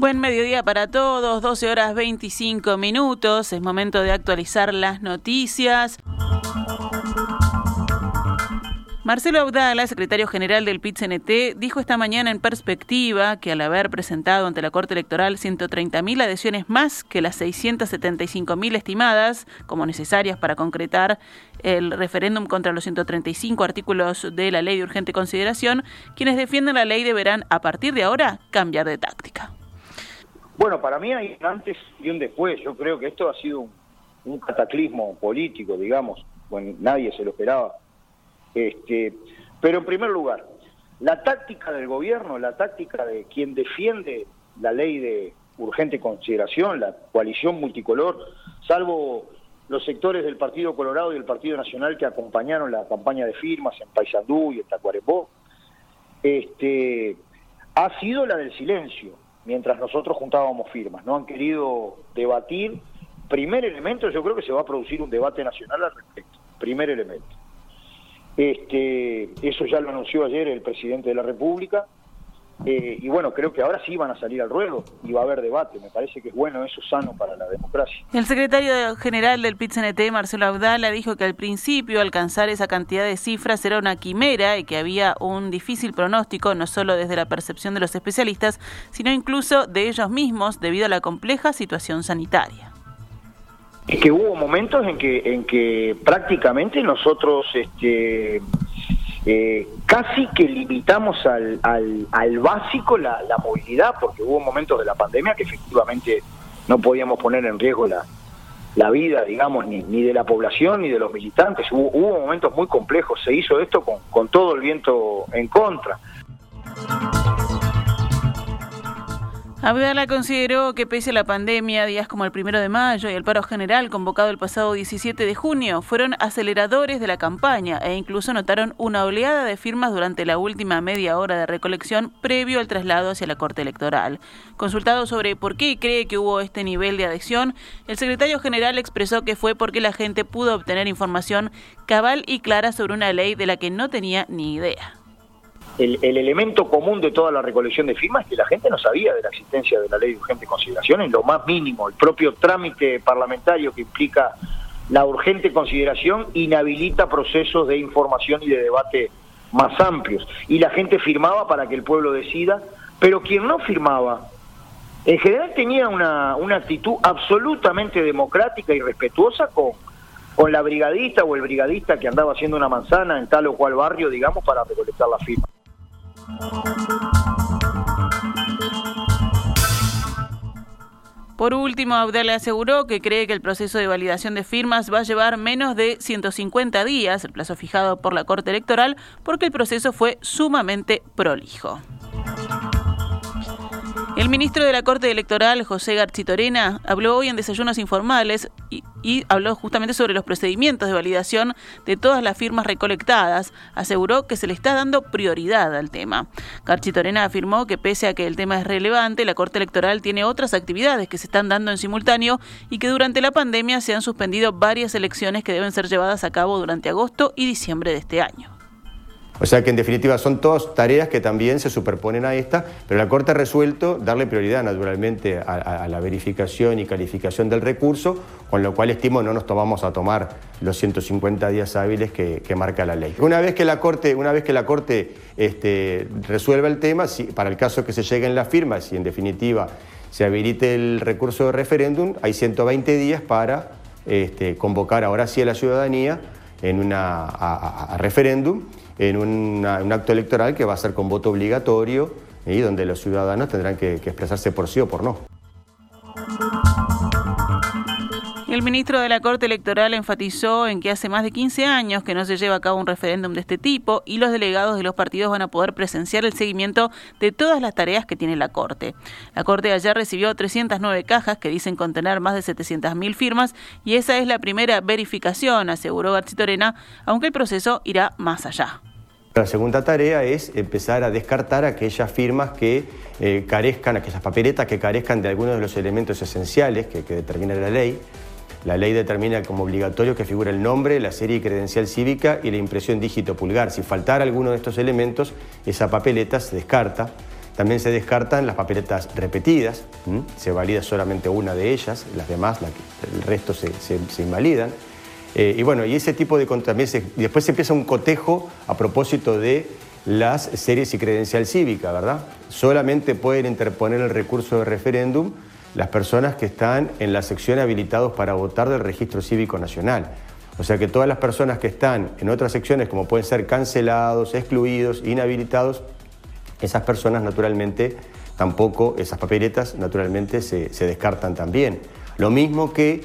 Buen mediodía para todos, 12 horas 25 minutos, es momento de actualizar las noticias. Marcelo Abdala, secretario general del PIT-CNT, dijo esta mañana en perspectiva que al haber presentado ante la Corte Electoral 130.000 adhesiones más que las 675.000 estimadas como necesarias para concretar el referéndum contra los 135 artículos de la ley de urgente consideración, quienes defienden la ley deberán a partir de ahora cambiar de táctica. Bueno, para mí hay un antes y un después. Yo creo que esto ha sido un, cataclismo político, digamos. Bueno, nadie se lo esperaba este, pero en primer lugar, la táctica del gobierno, la táctica de quien defiende la ley de urgente consideración, la coalición multicolor, salvo los sectores del Partido Colorado y del Partido Nacional que acompañaron la campaña de firmas en Paysandú y en Tacuarembó, este, ha sido la del silencio, mientras nosotros juntábamos firmas. No han querido debatir. Primer elemento, yo creo que se va a producir un debate nacional al respecto. Primer elemento. Este, eso ya lo anunció ayer el presidente de la República. Eh, y bueno, creo que ahora sí van a salir al ruedo y va a haber debate. Me parece que es bueno, eso sano para la democracia. El secretario general del pit Marcelo Abdala, dijo que al principio alcanzar esa cantidad de cifras era una quimera y que había un difícil pronóstico, no solo desde la percepción de los especialistas, sino incluso de ellos mismos debido a la compleja situación sanitaria es que hubo momentos en que, en que prácticamente nosotros este, eh, casi que limitamos al, al, básico la, movilidad, porque hubo momentos de la pandemia que efectivamente no podíamos poner en riesgo la, la vida, digamos, ni, ni de la población ni de los militantes. Hubo, hubo momentos muy complejos, se hizo esto con, con todo el viento en contra. Abdala consideró que pese a la pandemia, días como el primero de mayo y el paro general convocado el pasado 17 de junio fueron aceleradores de la campaña e incluso notaron una oleada de firmas durante la última media hora de recolección previo al traslado hacia la Corte Electoral. Consultado sobre por qué cree que hubo este nivel de adhesión, el secretario general expresó que fue porque la gente pudo obtener información cabal y clara sobre una ley de la que no tenía ni idea el, elemento común de toda la recolección de firmas es que la gente no sabía de la existencia de la ley de urgente consideración en lo más mínimo. El propio trámite parlamentario que implica la urgente consideración inhabilita procesos de información y de debate más amplios. Y la gente firmaba para que el pueblo decida, pero quien no firmaba, en general tenía una, una actitud absolutamente democrática y respetuosa con, con la brigadista o el brigadista que andaba haciendo una manzana en tal o cual barrio, digamos, para recolectar la firma. Por último, Abdala aseguró que cree que el proceso de validación de firmas va a llevar menos de 150 días, el plazo fijado por la Corte Electoral, porque el proceso fue sumamente prolijo. El ministro de la Corte Electoral, José Garchitorena, habló hoy en desayunos informales y, habló justamente sobre los procedimientos de validación de todas las firmas recolectadas. Aseguró que se le está dando prioridad al tema. Garchitorena afirmó que pese a que el tema es relevante, la Corte Electoral tiene otras actividades que se están dando en simultáneo y que durante la pandemia se han suspendido varias elecciones que deben ser llevadas a cabo durante agosto y diciembre de este año. O sea que en definitiva son todas tareas que también se superponen a esta, pero la Corte ha resuelto darle prioridad naturalmente a, la verificación y calificación del recurso, con lo cual estimo no nos tomamos a tomar los 150 días hábiles que, marca la ley. Una vez que la Corte, una vez que la corte este, resuelva el tema, para el caso que se llegue en la firma, si en definitiva se habilite el recurso de referéndum, hay 120 días para este, convocar ahora sí a la ciudadanía en una, a referéndum en un acto electoral que va a ser con voto obligatorio y donde los ciudadanos tendrán que, expresarse por sí o por no. El ministro de la Corte Electoral enfatizó en que hace más de 15 años que no se lleva a cabo un referéndum de este tipo y los delegados de los partidos van a poder presenciar el seguimiento de todas las tareas que tiene la Corte. La Corte ayer recibió 309 cajas que dicen contener más de 700.000 firmas y esa es la primera verificación, aseguró Garcitorena, aunque el proceso irá más allá. La segunda tarea es empezar a descartar aquellas firmas que eh, carezcan, aquellas papeletas que carezcan de algunos de los elementos esenciales que, determina la ley. La ley determina como obligatorio que figure el nombre, la serie y credencial cívica y la impresión dígito pulgar. Si faltara alguno de estos elementos, esa papeleta se descarta. también se descartan las papeletas repetidas, se valida solamente una de ellas, las demás, el resto se, invalidan. Eh, y bueno, y ese tipo de... También después se empieza un cotejo a propósito de las series y credencial cívica, ¿verdad? Solamente pueden interponer el recurso de referéndum las personas que están en la sección habilitados para votar del registro cívico nacional. O sea que todas las personas que están en otras secciones, como pueden ser cancelados, excluidos, inhabilitados, esas personas naturalmente tampoco, esas papeletas naturalmente se, descartan también. Lo mismo que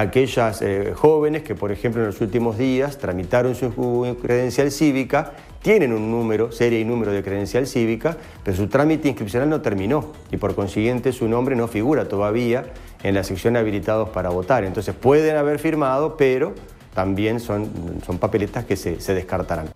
aquellas eh, jóvenes que, por ejemplo, en los últimos días tramitaron su credencial cívica, tienen un número, serie y número de credencial cívica, pero su trámite inscripcional no terminó y por consiguiente su nombre no figura todavía en la sección habilitados para votar. Entonces pueden haber firmado, pero también son, son papeletas que se, se descartarán.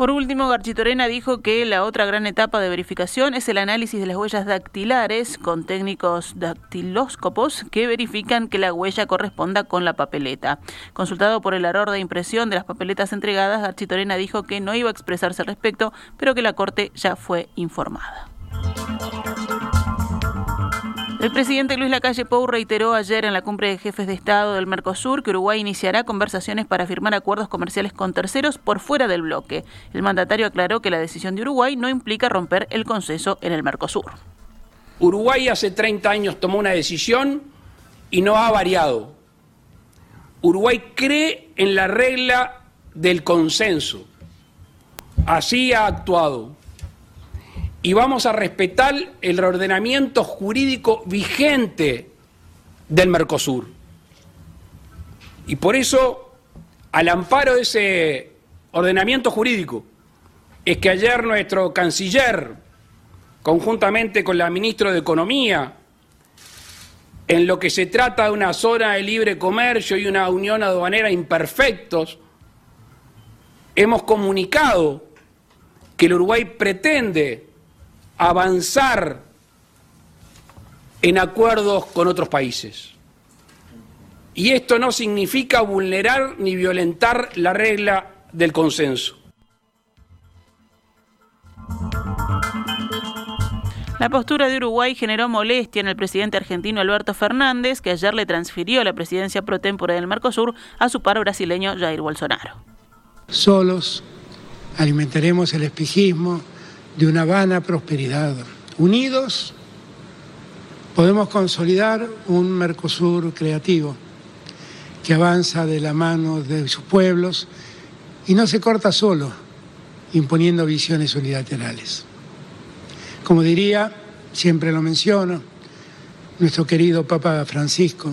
Por último, Garchitorena dijo que la otra gran etapa de verificación es el análisis de las huellas dactilares con técnicos dactilóscopos que verifican que la huella corresponda con la papeleta. Consultado por el error de impresión de las papeletas entregadas, Garchitorena dijo que no iba a expresarse al respecto, pero que la Corte ya fue informada. El presidente Luis Lacalle Pou reiteró ayer en la cumbre de jefes de Estado del Mercosur que Uruguay iniciará conversaciones para firmar acuerdos comerciales con terceros por fuera del bloque. El mandatario aclaró que la decisión de Uruguay no implica romper el consenso en el Mercosur. Uruguay hace 30 años tomó una decisión y no ha variado. Uruguay cree en la regla del consenso. Así ha actuado y vamos a respetar el ordenamiento jurídico vigente del Mercosur. Y por eso, al amparo de ese ordenamiento jurídico, es que ayer nuestro canciller, conjuntamente con la ministra de Economía, en lo que se trata de una zona de libre comercio y una unión aduanera imperfectos, hemos comunicado que el Uruguay pretende avanzar en acuerdos con otros países. Y esto no significa vulnerar ni violentar la regla del consenso. La postura de Uruguay generó molestia en el presidente argentino Alberto Fernández, que ayer le transfirió la presidencia pro tempore del Mercosur a su par brasileño Jair Bolsonaro. Solos alimentaremos el espejismo de una vana prosperidad. Unidos podemos consolidar un Mercosur creativo que avanza de la mano de sus pueblos y no se corta solo, imponiendo visiones unilaterales. Como diría, siempre lo menciono, nuestro querido Papa Francisco,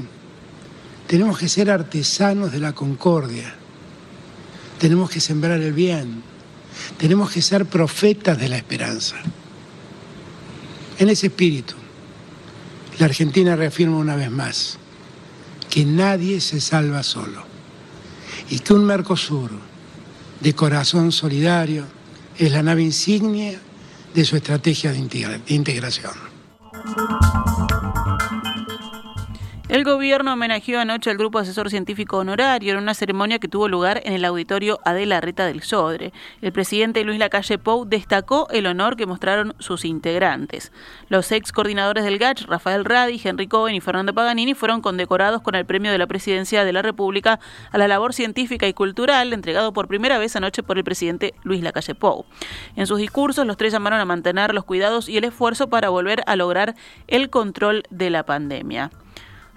tenemos que ser artesanos de la concordia, tenemos que sembrar el bien, tenemos que ser profetas de la esperanza. En ese espíritu, la Argentina reafirma una vez más que nadie se salva solo y que un Mercosur de corazón solidario es la nave insignia de su estrategia de integración. El gobierno homenajeó anoche al grupo asesor científico honorario en una ceremonia que tuvo lugar en el auditorio Adela Reta del Sodre. El presidente Luis Lacalle Pou destacó el honor que mostraron sus integrantes. Los ex coordinadores del GACH, Rafael Radi, Henry Cohen y Fernando Paganini, fueron condecorados con el premio de la presidencia de la República a la labor científica y cultural, entregado por primera vez anoche por el presidente Luis Lacalle Pou. En sus discursos, los tres llamaron a mantener los cuidados y el esfuerzo para volver a lograr el control de la pandemia.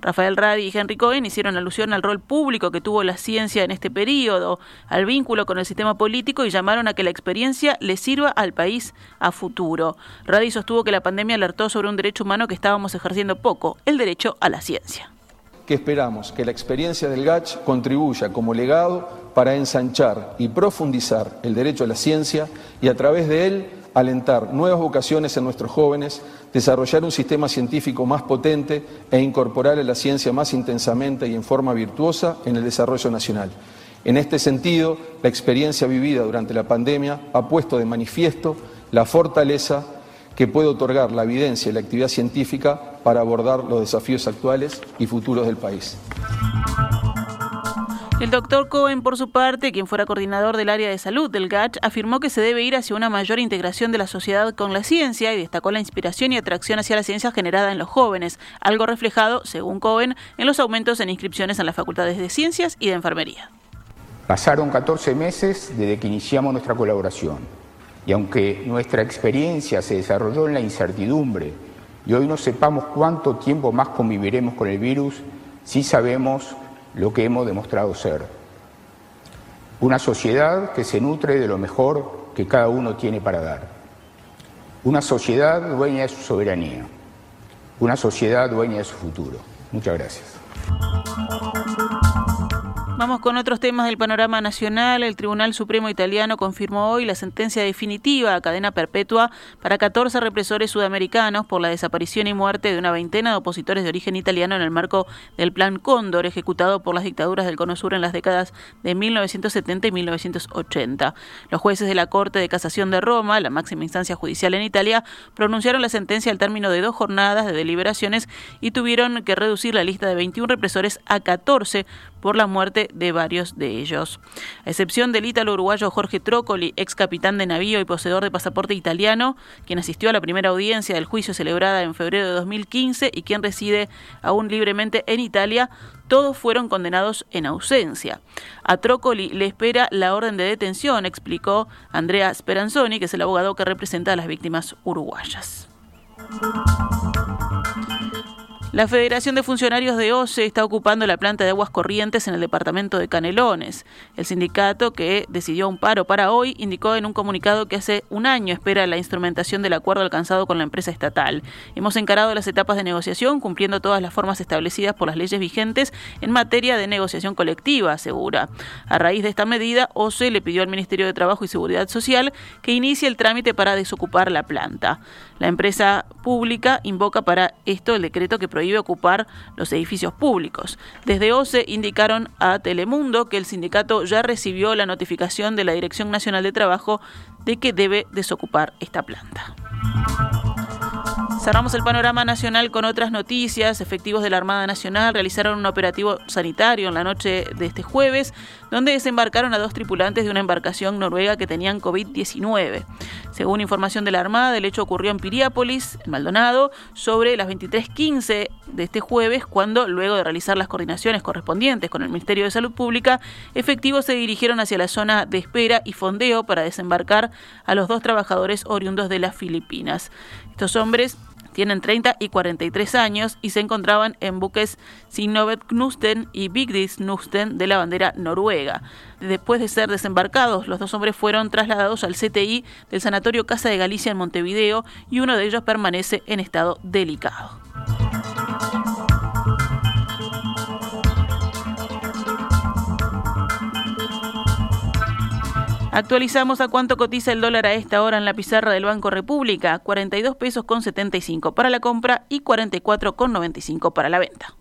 Rafael Radi y Henry Cohen hicieron alusión al rol público que tuvo la ciencia en este periodo, al vínculo con el sistema político y llamaron a que la experiencia le sirva al país a futuro. Radi sostuvo que la pandemia alertó sobre un derecho humano que estábamos ejerciendo poco, el derecho a la ciencia. Que esperamos que la experiencia del GACH contribuya como legado para ensanchar y profundizar el derecho a la ciencia y a través de él alentar nuevas vocaciones en nuestros jóvenes, desarrollar un sistema científico más potente e incorporar a la ciencia más intensamente y en forma virtuosa en el desarrollo nacional. En este sentido, la experiencia vivida durante la pandemia ha puesto de manifiesto la fortaleza que puede otorgar la evidencia y la actividad científica para abordar los desafíos actuales y futuros del país. El doctor Cohen, por su parte, quien fuera coordinador del área de salud del GACH, afirmó que se debe ir hacia una mayor integración de la sociedad con la ciencia y destacó la inspiración y atracción hacia la ciencia generada en los jóvenes, algo reflejado, según Cohen, en los aumentos en inscripciones en las facultades de ciencias y de enfermería. Pasaron 14 meses desde que iniciamos nuestra colaboración y aunque nuestra experiencia se desarrolló en la incertidumbre y hoy no sepamos cuánto tiempo más conviviremos con el virus, sí sabemos lo que hemos demostrado ser. Una sociedad que se nutre de lo mejor que cada uno tiene para dar. Una sociedad dueña de su soberanía. Una sociedad dueña de su futuro. Muchas gracias. Vamos con otros temas del panorama nacional. El Tribunal Supremo Italiano confirmó hoy la sentencia definitiva a cadena perpetua para 14 represores sudamericanos por la desaparición y muerte de una veintena de opositores de origen italiano en el marco del Plan Cóndor, ejecutado por las dictaduras del Cono Sur en las décadas de 1970 y 1980. Los jueces de la Corte de Casación de Roma, la máxima instancia judicial en Italia, pronunciaron la sentencia al término de dos jornadas de deliberaciones y tuvieron que reducir la lista de 21 represores a 14 por la muerte de varios de ellos. A excepción del ítalo uruguayo Jorge Trócoli, ex capitán de navío y poseedor de pasaporte italiano, quien asistió a la primera audiencia del juicio celebrada en febrero de 2015 y quien reside aún libremente en Italia, todos fueron condenados en ausencia. A Trócoli le espera la orden de detención, explicó Andrea Speranzoni, que es el abogado que representa a las víctimas uruguayas. La Federación de Funcionarios de OCE está ocupando la planta de aguas corrientes en el departamento de Canelones. El sindicato, que decidió un paro para hoy, indicó en un comunicado que hace un año espera la instrumentación del acuerdo alcanzado con la empresa estatal. Hemos encarado las etapas de negociación cumpliendo todas las formas establecidas por las leyes vigentes en materia de negociación colectiva, asegura. A raíz de esta medida, OCE le pidió al Ministerio de Trabajo y Seguridad Social que inicie el trámite para desocupar la planta. La empresa pública invoca para esto el decreto que prohíbe ocupar los edificios públicos. Desde OCE indicaron a Telemundo que el sindicato ya recibió la notificación de la Dirección Nacional de Trabajo de que debe desocupar esta planta. Cerramos el panorama nacional con otras noticias. Efectivos de la Armada Nacional realizaron un operativo sanitario en la noche de este jueves, donde desembarcaron a dos tripulantes de una embarcación noruega que tenían COVID-19. Según información de la Armada, el hecho ocurrió en Piriápolis, en Maldonado, sobre las 23.15 de este jueves, cuando, luego de realizar las coordinaciones correspondientes con el Ministerio de Salud Pública, efectivos se dirigieron hacia la zona de espera y fondeo para desembarcar a los dos trabajadores oriundos de las Filipinas. Estos hombres tienen 30 y 43 años y se encontraban en buques Signovet Knusten y Vigdis Knusten de la bandera noruega. Después de ser desembarcados, los dos hombres fueron trasladados al CTI del Sanatorio Casa de Galicia en Montevideo y uno de ellos permanece en estado delicado. Actualizamos a cuánto cotiza el dólar a esta hora en la pizarra del Banco República, 42 pesos con 75 para la compra y 44 con 95 para la venta.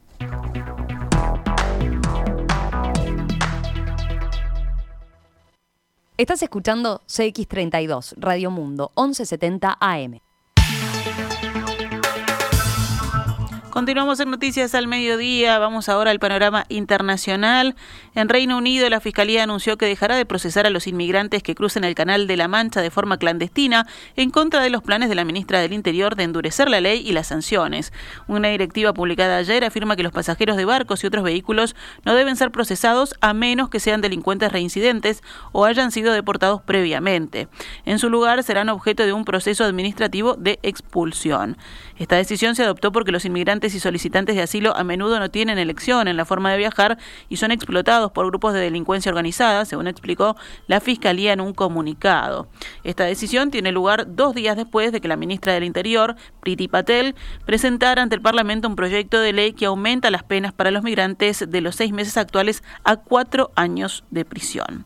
Estás escuchando CX32, Radio Mundo, 1170 AM. Continuamos en Noticias al Mediodía. Vamos ahora al panorama internacional. En Reino Unido, la Fiscalía anunció que dejará de procesar a los inmigrantes que crucen el Canal de la Mancha de forma clandestina en contra de los planes de la ministra del Interior de endurecer la ley y las sanciones. Una directiva publicada ayer afirma que los pasajeros de barcos y otros vehículos no deben ser procesados a menos que sean delincuentes reincidentes o hayan sido deportados previamente. En su lugar, serán objeto de un proceso administrativo de expulsión. Esta decisión se adoptó porque los inmigrantes y solicitantes de asilo a menudo no tienen elección en la forma de viajar y son explotados por grupos de delincuencia organizada, según explicó la Fiscalía en un comunicado. Esta decisión tiene lugar dos días después de que la ministra del Interior, Priti Patel, presentara ante el Parlamento un proyecto de ley que aumenta las penas para los migrantes de los seis meses actuales a cuatro años de prisión.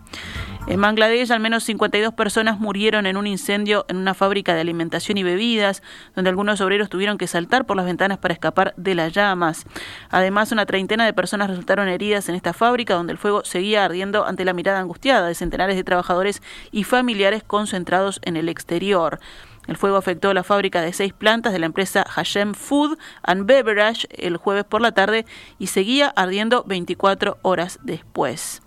En Bangladesh, al menos 52 personas murieron en un incendio en una fábrica de alimentación y bebidas, donde algunos obreros tuvieron que saltar por las ventanas para de las llamas. Además, una treintena de personas resultaron heridas en esta fábrica, donde el fuego seguía ardiendo ante la mirada angustiada de centenares de trabajadores y familiares concentrados en el exterior. El fuego afectó la fábrica de seis plantas de la empresa Hashem Food and Beverage el jueves por la tarde y seguía ardiendo 24 horas después.